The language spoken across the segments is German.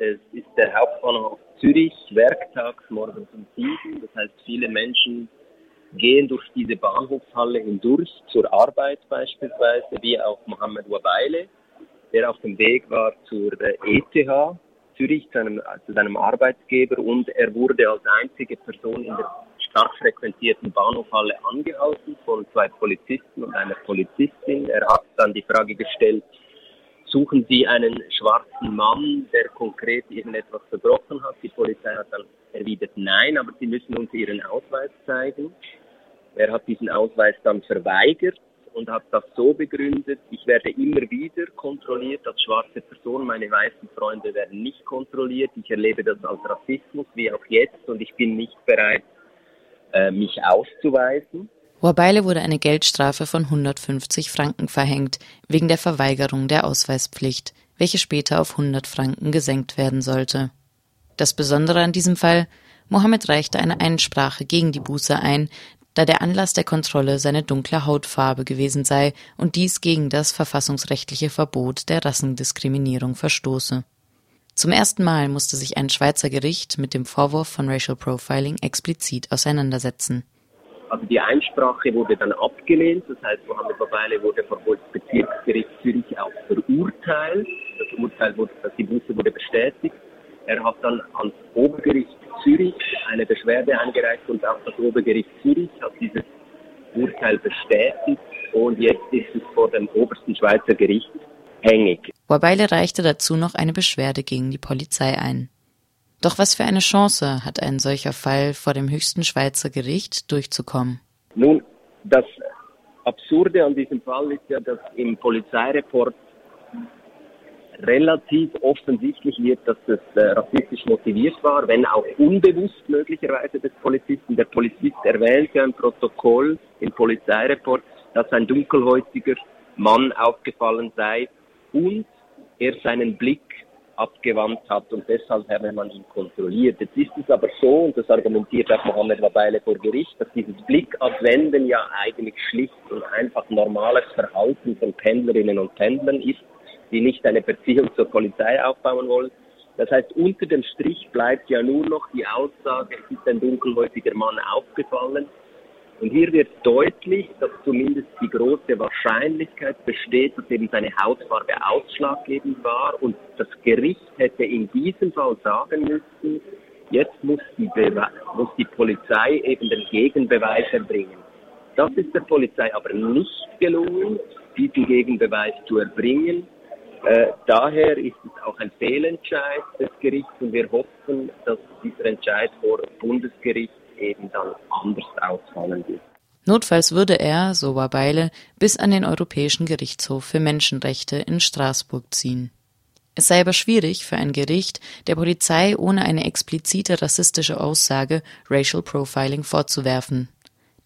Es ist der Hauptbahnhof Zürich, werktags morgens um sieben. Das heißt, viele Menschen gehen durch diese Bahnhofshalle hindurch zur Arbeit beispielsweise, wie auch Mohammed Wabeile, der auf dem Weg war zur ETH äh, Zürich, zu, einem, zu seinem Arbeitsgeber und er wurde als einzige Person in der stark frequentierten Bahnhofhalle angehalten von zwei Polizisten und einer Polizistin. Er hat dann die Frage gestellt, suchen Sie einen schwarzen Mann, der konkret irgendetwas verbrochen hat? Die Polizei hat dann erwidert, nein, aber Sie müssen uns Ihren Ausweis zeigen. Er hat diesen Ausweis dann verweigert und hat das so begründet, ich werde immer wieder kontrolliert als schwarze Person, meine weißen Freunde werden nicht kontrolliert, ich erlebe das als Rassismus wie auch jetzt und ich bin nicht bereit, äh, mich auszuweisen. Wabeile wurde eine Geldstrafe von 150 Franken verhängt, wegen der Verweigerung der Ausweispflicht, welche später auf 100 Franken gesenkt werden sollte. Das Besondere an diesem Fall, Mohammed reichte eine Einsprache gegen die Buße ein, da der Anlass der Kontrolle seine dunkle Hautfarbe gewesen sei und dies gegen das verfassungsrechtliche Verbot der Rassendiskriminierung verstoße. Zum ersten Mal musste sich ein Schweizer Gericht mit dem Vorwurf von Racial Profiling explizit auseinandersetzen. Also die Einsprache wurde dann abgelehnt, das heißt Mohammed Babeile wurde vom Bezirksgericht Zürich auch verurteilt. Das Urteil wurde, die Buße wurde bestätigt. Er hat dann ans Obergericht Zürich eine Beschwerde eingereicht und auch das Obergericht Zürich hat dieses Urteil bestätigt und jetzt ist es vor dem obersten Schweizer Gericht hängig. Wabeile reichte dazu noch eine Beschwerde gegen die Polizei ein. Doch was für eine Chance hat ein solcher Fall vor dem höchsten Schweizer Gericht durchzukommen? Nun, das Absurde an diesem Fall ist ja, dass im Polizeireport relativ offensichtlich wird, dass es äh, rassistisch motiviert war, wenn auch unbewusst möglicherweise des Polizisten. Der Polizist erwähnt ja im Protokoll, im Polizeireport, dass ein dunkelhäutiger Mann aufgefallen sei und er seinen Blick abgewandt hat und deshalb habe man ihn kontrolliert. Jetzt ist es aber so, und das argumentiert auch Mohammed Wabeile vor Gericht, dass dieses Blickabwenden ja eigentlich schlicht und einfach normales Verhalten von Pendlerinnen und Pendlern ist die nicht eine Beziehung zur Polizei aufbauen wollen. Das heißt, unter dem Strich bleibt ja nur noch die Aussage, es ist ein dunkelhäutiger Mann aufgefallen. Und hier wird deutlich, dass zumindest die große Wahrscheinlichkeit besteht, dass eben seine Hautfarbe ausschlaggebend war. Und das Gericht hätte in diesem Fall sagen müssen, jetzt muss die, Bewe muss die Polizei eben den Gegenbeweis erbringen. Das ist der Polizei aber nicht gelungen, diesen Gegenbeweis zu erbringen. Äh, daher ist es auch ein Fehlentscheid des Gerichts und wir hoffen, dass dieser Entscheid vor Bundesgericht eben dann anders ausfallen wird. Notfalls würde er, so war Beile, bis an den Europäischen Gerichtshof für Menschenrechte in Straßburg ziehen. Es sei aber schwierig für ein Gericht, der Polizei ohne eine explizite rassistische Aussage Racial Profiling vorzuwerfen.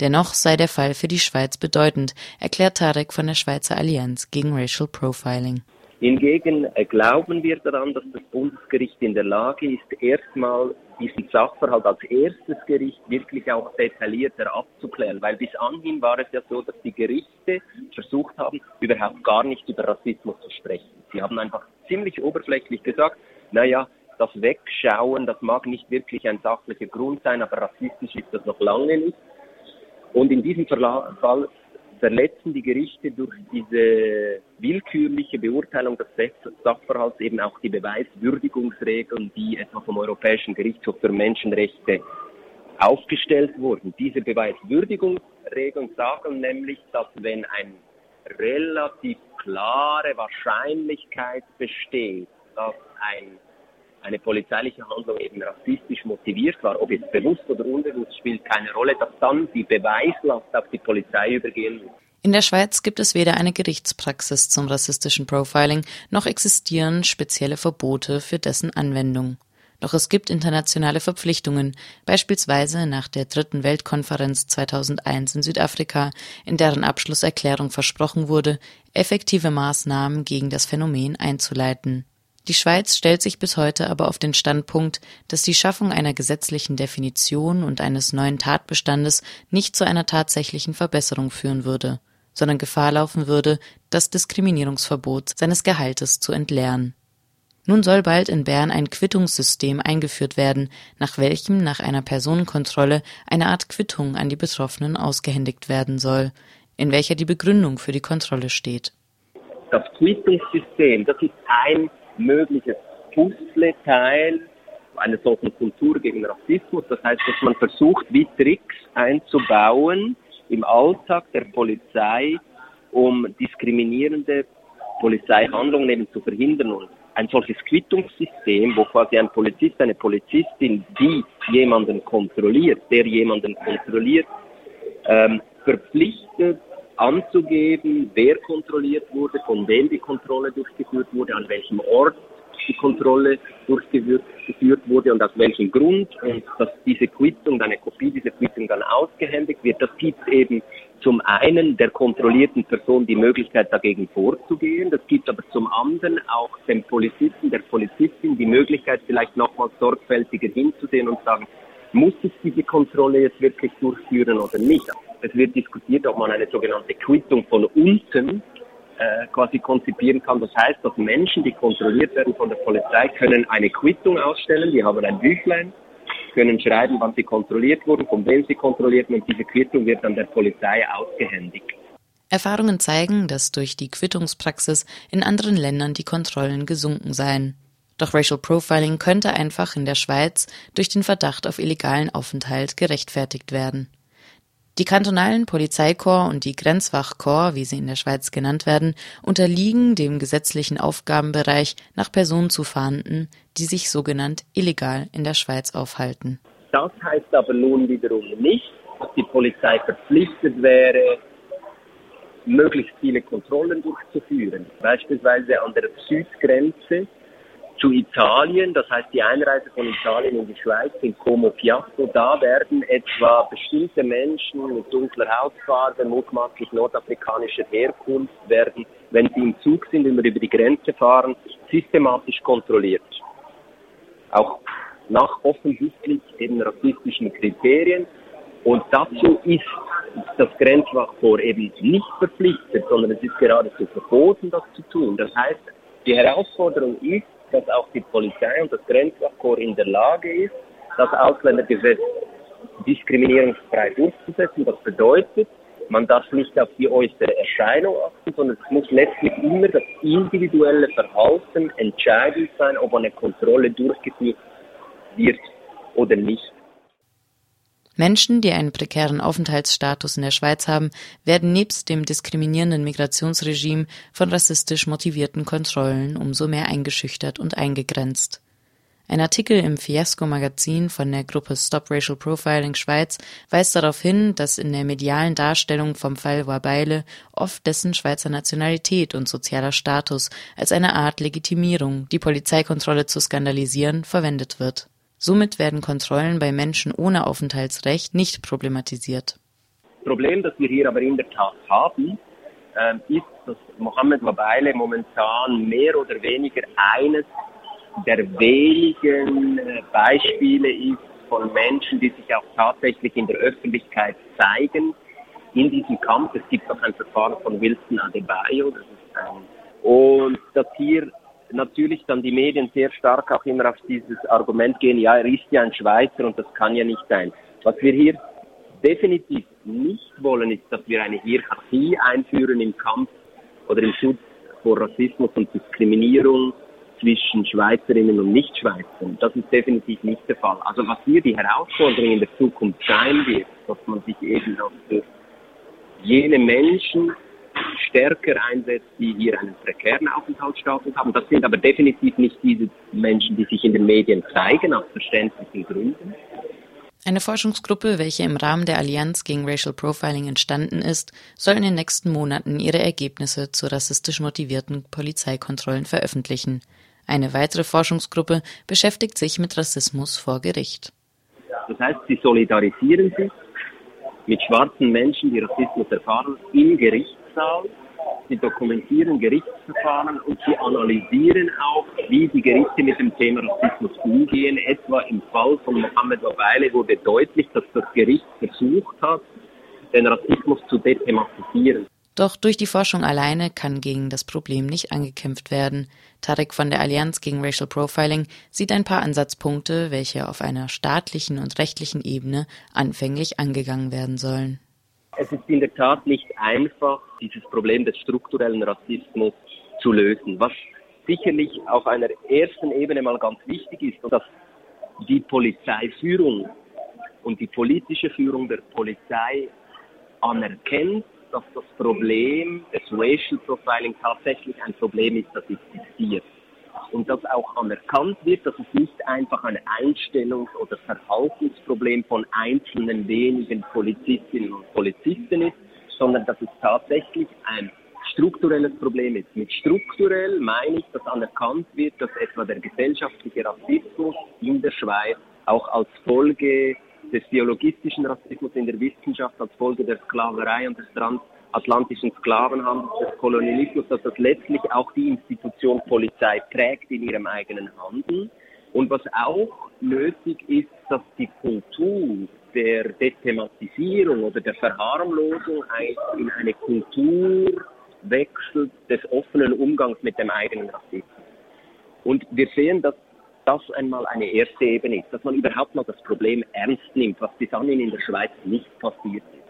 Dennoch sei der Fall für die Schweiz bedeutend, erklärt Tarek von der Schweizer Allianz gegen Racial Profiling. Hingegen äh, glauben wir daran, dass das Bundesgericht in der Lage ist, erstmal diesen Sachverhalt als erstes Gericht wirklich auch detaillierter abzuklären, weil bis anhin war es ja so, dass die Gerichte versucht haben, überhaupt gar nicht über Rassismus zu sprechen. Sie haben einfach ziemlich oberflächlich gesagt, naja, das Wegschauen, das mag nicht wirklich ein sachlicher Grund sein, aber rassistisch ist das noch lange nicht. Und in diesem Fall verletzen die Gerichte durch diese willkürliche Beurteilung des Sachverhalts eben auch die Beweiswürdigungsregeln, die etwa vom Europäischen Gerichtshof für Menschenrechte aufgestellt wurden. Diese Beweiswürdigungsregeln sagen nämlich, dass wenn eine relativ klare Wahrscheinlichkeit besteht, dass ein eine polizeiliche Handlung eben rassistisch motiviert war, ob jetzt bewusst oder unbewusst, spielt keine Rolle, dass dann die Beweislast auf die Polizei übergehen muss. In der Schweiz gibt es weder eine Gerichtspraxis zum rassistischen Profiling, noch existieren spezielle Verbote für dessen Anwendung. Doch es gibt internationale Verpflichtungen, beispielsweise nach der dritten Weltkonferenz 2001 in Südafrika, in deren Abschlusserklärung versprochen wurde, effektive Maßnahmen gegen das Phänomen einzuleiten. Die Schweiz stellt sich bis heute aber auf den Standpunkt, dass die Schaffung einer gesetzlichen Definition und eines neuen Tatbestandes nicht zu einer tatsächlichen Verbesserung führen würde, sondern Gefahr laufen würde, das Diskriminierungsverbot seines Gehaltes zu entleeren. Nun soll bald in Bern ein Quittungssystem eingeführt werden, nach welchem nach einer Personenkontrolle eine Art Quittung an die Betroffenen ausgehändigt werden soll, in welcher die Begründung für die Kontrolle steht. Das Quittungssystem, das ist ein mögliches Puzzleteil einer solchen Kultur gegen Rassismus. Das heißt, dass man versucht, wie Tricks einzubauen im Alltag der Polizei, um diskriminierende Polizeihandlungen eben zu verhindern. Und ein solches Quittungssystem, wo quasi ein Polizist, eine Polizistin, die jemanden kontrolliert, der jemanden kontrolliert, ähm, verpflichtet anzugeben, wer kontrolliert wurde, von wem die Kontrolle durchgeführt wurde, an welchem Ort die Kontrolle durchgeführt wurde und aus welchem Grund und dass diese Quittung, eine Kopie dieser Quittung dann ausgehändigt wird, das gibt eben zum einen der kontrollierten Person die Möglichkeit dagegen vorzugehen, das gibt aber zum anderen auch dem Polizisten, der Polizistin die Möglichkeit vielleicht nochmal sorgfältiger hinzusehen und sagen, muss ich diese Kontrolle jetzt wirklich durchführen oder nicht. Es wird diskutiert, ob man eine sogenannte Quittung von unten äh, quasi konzipieren kann. Das heißt, dass Menschen, die kontrolliert werden von der Polizei, können eine Quittung ausstellen, die haben ein Büchlein, können schreiben, wann sie kontrolliert wurden, von wem sie kontrolliert wurden und diese Quittung wird dann der Polizei ausgehändigt. Erfahrungen zeigen, dass durch die Quittungspraxis in anderen Ländern die Kontrollen gesunken seien. Doch Racial Profiling könnte einfach in der Schweiz durch den Verdacht auf illegalen Aufenthalt gerechtfertigt werden. Die kantonalen Polizeikorps und die Grenzwachkorps, wie sie in der Schweiz genannt werden, unterliegen dem gesetzlichen Aufgabenbereich, nach Personen zu fahnden, die sich sogenannt illegal in der Schweiz aufhalten. Das heißt aber nun wiederum nicht, dass die Polizei verpflichtet wäre, möglichst viele Kontrollen durchzuführen. Beispielsweise an der Südgrenze zu Italien, das heißt die Einreise von Italien in die Schweiz in Como Piatto, da werden etwa bestimmte Menschen mit dunkler Hautfarbe, mutmaßlich nordafrikanischer Herkunft, werden, wenn sie im Zug sind und über die Grenze fahren, systematisch kontrolliert. Auch nach offensichtlich eben rassistischen Kriterien. Und dazu ist das Grenzwachkorps eben nicht verpflichtet, sondern es ist geradezu verboten, das zu tun. Das heißt, die Herausforderung ist, dass auch die Polizei und das Grenzwachkorps in der Lage ist, das Ausländergesetz diskriminierungsfrei durchzusetzen. Das bedeutet, man darf nicht auf die äußere Erscheinung achten, sondern es muss letztlich immer das individuelle Verhalten entscheidend sein, ob eine Kontrolle durchgeführt wird oder nicht. Menschen, die einen prekären Aufenthaltsstatus in der Schweiz haben, werden nebst dem diskriminierenden Migrationsregime von rassistisch motivierten Kontrollen umso mehr eingeschüchtert und eingegrenzt. Ein Artikel im Fiasco-Magazin von der Gruppe Stop Racial Profiling Schweiz weist darauf hin, dass in der medialen Darstellung vom Fall Wabeile oft dessen Schweizer Nationalität und sozialer Status als eine Art Legitimierung, die Polizeikontrolle zu skandalisieren, verwendet wird. Somit werden Kontrollen bei Menschen ohne Aufenthaltsrecht nicht problematisiert. Das Problem, das wir hier aber in der Tat haben, äh, ist, dass Mohammed Wabeile momentan mehr oder weniger eines der wenigen äh, Beispiele ist von Menschen, die sich auch tatsächlich in der Öffentlichkeit zeigen in diesem Kampf. Es gibt auch ein Verfahren von Wilson Adebayo, das ist ein, und dass hier natürlich dann die Medien sehr stark auch immer auf dieses Argument gehen, ja, er ist ja ein Schweizer und das kann ja nicht sein. Was wir hier definitiv nicht wollen, ist, dass wir eine Hierarchie einführen im Kampf oder im Schutz vor Rassismus und Diskriminierung zwischen Schweizerinnen und Nichtschweizern. Das ist definitiv nicht der Fall. Also was hier die Herausforderung in der Zukunft sein wird, dass man sich eben auch für jene Menschen stärker einsetzt, die hier einen prekären Aufenthaltsstatus haben. Das sind aber definitiv nicht diese Menschen, die sich in den Medien zeigen, aus verständlichen Gründen. Eine Forschungsgruppe, welche im Rahmen der Allianz gegen Racial Profiling entstanden ist, soll in den nächsten Monaten ihre Ergebnisse zu rassistisch motivierten Polizeikontrollen veröffentlichen. Eine weitere Forschungsgruppe beschäftigt sich mit Rassismus vor Gericht. Das heißt, sie solidarisieren sich mit schwarzen Menschen, die Rassismus erfahren, im Gericht Gerichtssaal, sie dokumentieren Gerichtsverfahren und sie analysieren auch, wie die Gerichte mit dem Thema Rassismus umgehen. Etwa im Fall von Mohammed Wabeile wurde deutlich, dass das Gericht versucht hat, den Rassismus zu dethematisieren. Doch durch die Forschung alleine kann gegen das Problem nicht angekämpft werden, Tarek von der Allianz gegen Racial Profiling sieht ein paar Ansatzpunkte, welche auf einer staatlichen und rechtlichen Ebene anfänglich angegangen werden sollen. Es ist in der Tat nicht einfach, dieses Problem des strukturellen Rassismus zu lösen. Was sicherlich auf einer ersten Ebene mal ganz wichtig ist, dass die Polizeiführung und die politische Führung der Polizei anerkennt, dass das Problem des Racial Profiling tatsächlich ein Problem ist, das existiert. Und dass auch anerkannt wird, dass es nicht einfach ein Einstellungs- oder Verhaltensproblem von einzelnen wenigen Polizistinnen und Polizisten ist, sondern dass es tatsächlich ein strukturelles Problem ist. Mit strukturell meine ich, dass anerkannt wird, dass etwa der gesellschaftliche Rassismus in der Schweiz auch als Folge des biologistischen Rassismus in der Wissenschaft als Folge der Sklaverei und des transatlantischen Sklavenhandels, des Kolonialismus, dass das letztlich auch die Institution Polizei prägt in ihrem eigenen Handeln. Und was auch nötig ist, dass die Kultur der Dethematisierung oder der Verharmlosung in eine Kultur wechselt des offenen Umgangs mit dem eigenen Rassismus. Und wir sehen, dass das einmal eine erste Ebene ist, dass man überhaupt mal das Problem ernst nimmt, was bis anhin in der Schweiz nicht passiert ist.